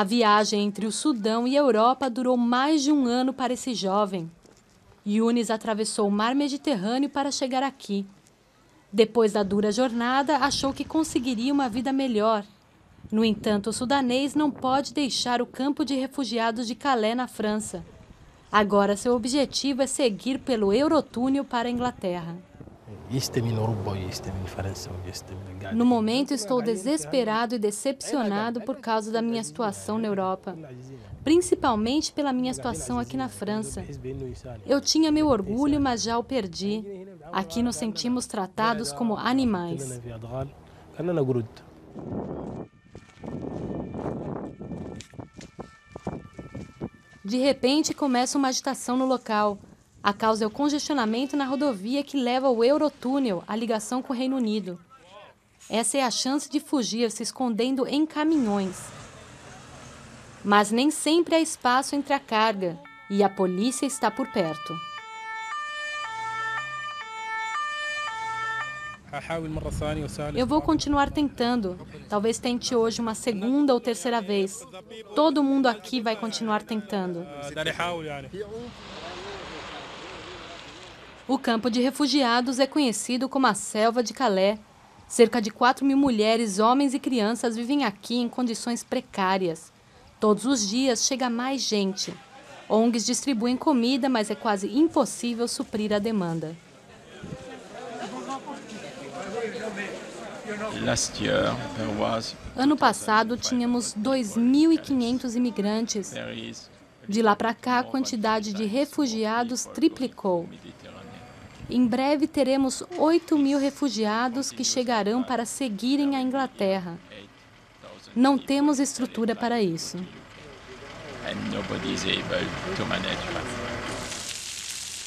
A viagem entre o Sudão e a Europa durou mais de um ano para esse jovem. Yunis atravessou o mar Mediterrâneo para chegar aqui. Depois da dura jornada, achou que conseguiria uma vida melhor. No entanto, o sudanês não pode deixar o campo de refugiados de Calais, na França. Agora, seu objetivo é seguir pelo Eurotúnel para a Inglaterra. No momento, estou desesperado e decepcionado por causa da minha situação na Europa, principalmente pela minha situação aqui na França. Eu tinha meu orgulho, mas já o perdi. Aqui nos sentimos tratados como animais. De repente, começa uma agitação no local. A causa é o congestionamento na rodovia que leva ao Eurotúnel, a ligação com o Reino Unido. Essa é a chance de fugir se escondendo em caminhões. Mas nem sempre há espaço entre a carga e a polícia está por perto. Eu vou continuar tentando. Talvez tente hoje uma segunda ou terceira vez. Todo mundo aqui vai continuar tentando. O campo de refugiados é conhecido como a Selva de Calais. Cerca de 4 mil mulheres, homens e crianças vivem aqui em condições precárias. Todos os dias chega mais gente. ONGs distribuem comida, mas é quase impossível suprir a demanda. Ano passado, tínhamos 2.500 imigrantes. De lá para cá, a quantidade de refugiados triplicou. Em breve teremos 8 mil refugiados que chegarão para seguirem a Inglaterra. Não temos estrutura para isso.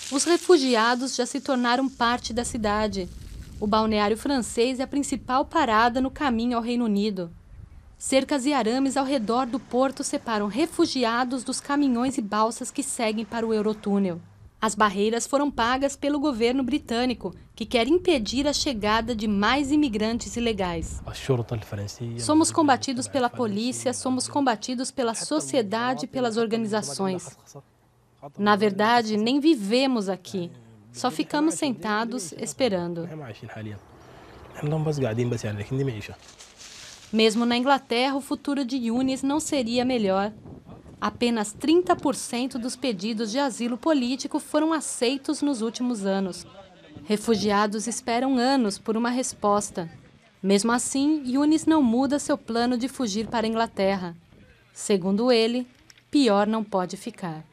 Os refugiados já se tornaram parte da cidade. O balneário francês é a principal parada no caminho ao Reino Unido. Cercas e arames ao redor do porto separam refugiados dos caminhões e balsas que seguem para o Eurotúnel. As barreiras foram pagas pelo governo britânico, que quer impedir a chegada de mais imigrantes ilegais. Somos combatidos pela polícia, somos combatidos pela sociedade e pelas organizações. Na verdade, nem vivemos aqui. Só ficamos sentados esperando. Mesmo na Inglaterra, o futuro de Yunis não seria melhor. Apenas 30% dos pedidos de asilo político foram aceitos nos últimos anos. Refugiados esperam anos por uma resposta. Mesmo assim, Yunis não muda seu plano de fugir para a Inglaterra. Segundo ele, pior não pode ficar.